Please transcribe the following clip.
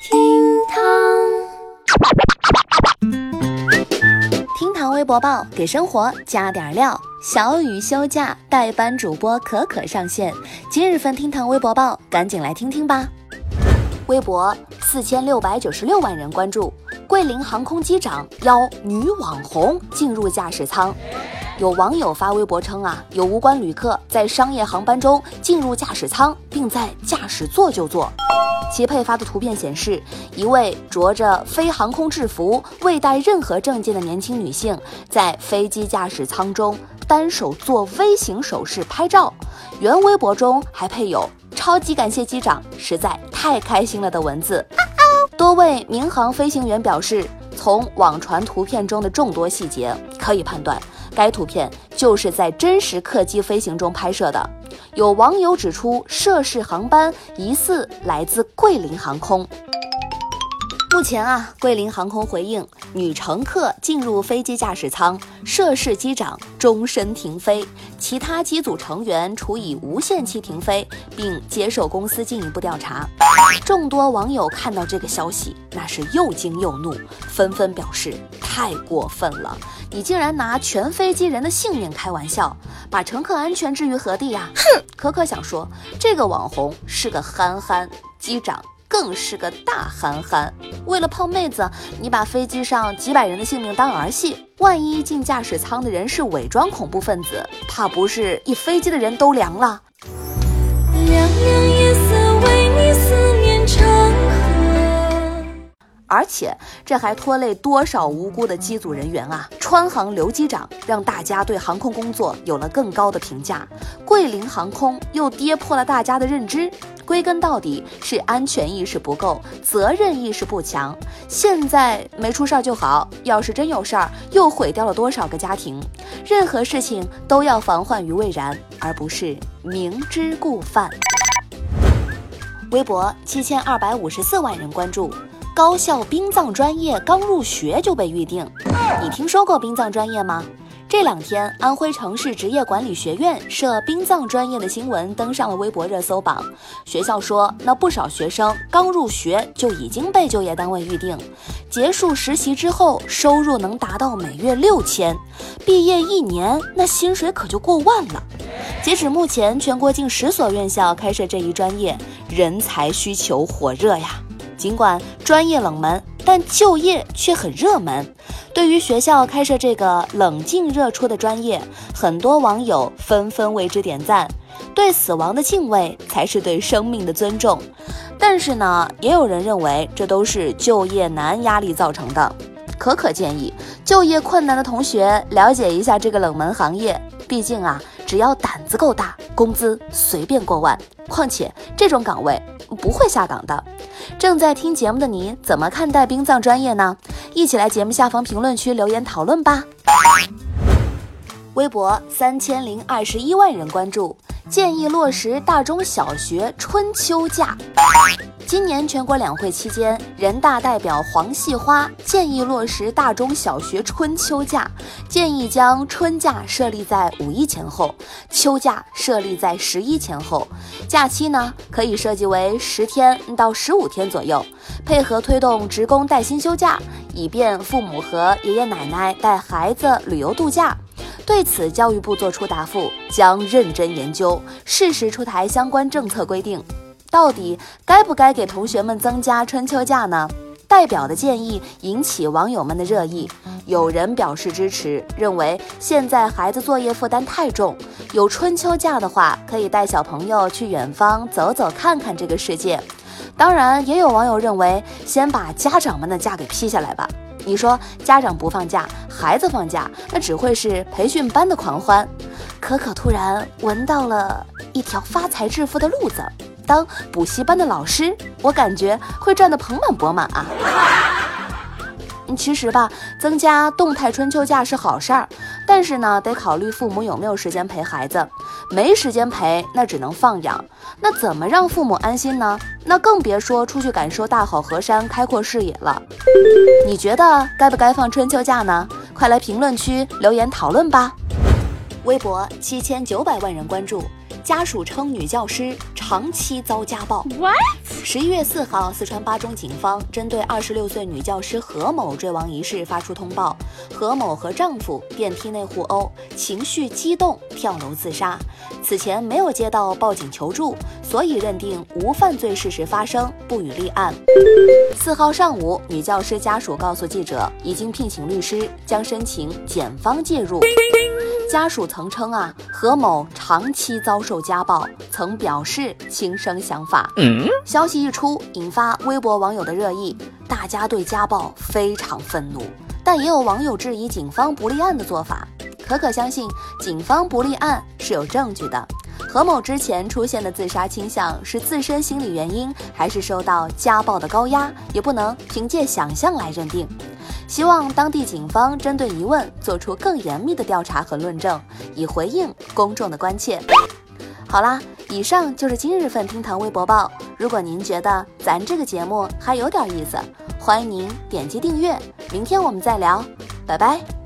厅堂，厅堂微博报给生活加点料。小雨休假，代班主播可可上线。今日份厅堂微博报，赶紧来听听吧。微博四千六百九十六万人关注，桂林航空机长邀女网红进入驾驶舱。有网友发微博称啊，有无关旅客在商业航班中进入驾驶舱，并在驾驶座就坐。其配发的图片显示，一位着着非航空制服、未带任何证件的年轻女性，在飞机驾驶舱中单手做 V 型手势拍照。原微博中还配有“超级感谢机长，实在太开心了”的文字。多位民航飞行员表示，从网传图片中的众多细节可以判断。该图片就是在真实客机飞行中拍摄的。有网友指出，涉事航班疑似来自桂林航空。目前啊，桂林航空回应，女乘客进入飞机驾驶舱，涉事机长终身停飞，其他机组成员处以无限期停飞，并接受公司进一步调查。众多网友看到这个消息，那是又惊又怒，纷纷表示太过分了，你竟然拿全飞机人的性命开玩笑，把乘客安全置于何地呀？哼！可可想说，这个网红是个憨憨，机长。更是个大憨憨，为了泡妹子，你把飞机上几百人的性命当儿戏。万一进驾驶舱的人是伪装恐怖分子，怕不是一飞机的人都凉了。凉凉夜色为你思念长河而且这还拖累多少无辜的机组人员啊！川航刘机长让大家对航空工作有了更高的评价，桂林航空又跌破了大家的认知。归根到底是安全意识不够，责任意识不强。现在没出事儿就好，要是真有事儿，又毁掉了多少个家庭？任何事情都要防患于未然，而不是明知故犯。微博七千二百五十四万人关注。高校殡葬专业刚入学就被预定，你听说过殡葬专业吗？这两天，安徽城市职业管理学院设殡葬专业的新闻登上了微博热搜榜。学校说，那不少学生刚入学就已经被就业单位预定，结束实习之后，收入能达到每月六千，毕业一年那薪水可就过万了。截止目前，全国近十所院校开设这一专业，人才需求火热呀。尽管专业冷门，但就业却很热门。对于学校开设这个冷静热出的专业，很多网友纷纷为之点赞。对死亡的敬畏才是对生命的尊重。但是呢，也有人认为这都是就业难压力造成的。可可建议，就业困难的同学了解一下这个冷门行业。毕竟啊，只要胆子够大，工资随便过万。况且这种岗位不会下岗的。正在听节目的你，怎么看待殡葬专业呢？一起来节目下方评论区留言讨论吧。微博三千零二十一万人关注。建议落实大中小学春秋假。今年全国两会期间，人大代表黄细花建议落实大中小学春秋假，建议将春假设立在五一前后，秋假设立在十一前后，假期呢可以设计为十天到十五天左右，配合推动职工带薪休假，以便父母和爷爷奶奶带孩子旅游度假。对此，教育部作出答复，将认真研究，适时出台相关政策规定。到底该不该给同学们增加春秋假呢？代表的建议引起网友们的热议，有人表示支持，认为现在孩子作业负担太重，有春秋假的话，可以带小朋友去远方走走看看这个世界。当然，也有网友认为，先把家长们的假给批下来吧。你说家长不放假，孩子放假，那只会是培训班的狂欢。可可突然闻到了一条发财致富的路子，当补习班的老师，我感觉会赚得盆满钵满啊。其实吧，增加动态春秋假是好事儿，但是呢，得考虑父母有没有时间陪孩子。没时间陪，那只能放养。那怎么让父母安心呢？那更别说出去感受大好河山、开阔视野了。你觉得该不该放春秋假呢？快来评论区留言讨论吧。微博七千九百万人关注，家属称女教师长期遭家暴。十一月四号，四川巴中警方针对二十六岁女教师何某坠亡一事发出通报：何某和丈夫电梯内互殴，情绪激动跳楼自杀。此前没有接到报警求助，所以认定无犯罪事实发生，不予立案。四号上午，女教师家属告诉记者，已经聘请律师，将申请检方介入。家属曾称啊，何某长期遭受家暴，曾表示轻生想法。消息一出，引发微博网友的热议，大家对家暴非常愤怒，但也有网友质疑警方不立案的做法。可可相信，警方不立案是有证据的。何某之前出现的自杀倾向是自身心理原因，还是受到家暴的高压，也不能凭借想象来认定。希望当地警方针对疑问做出更严密的调查和论证，以回应公众的关切。好啦，以上就是今日份厅堂微博报。如果您觉得咱这个节目还有点意思，欢迎您点击订阅。明天我们再聊，拜拜。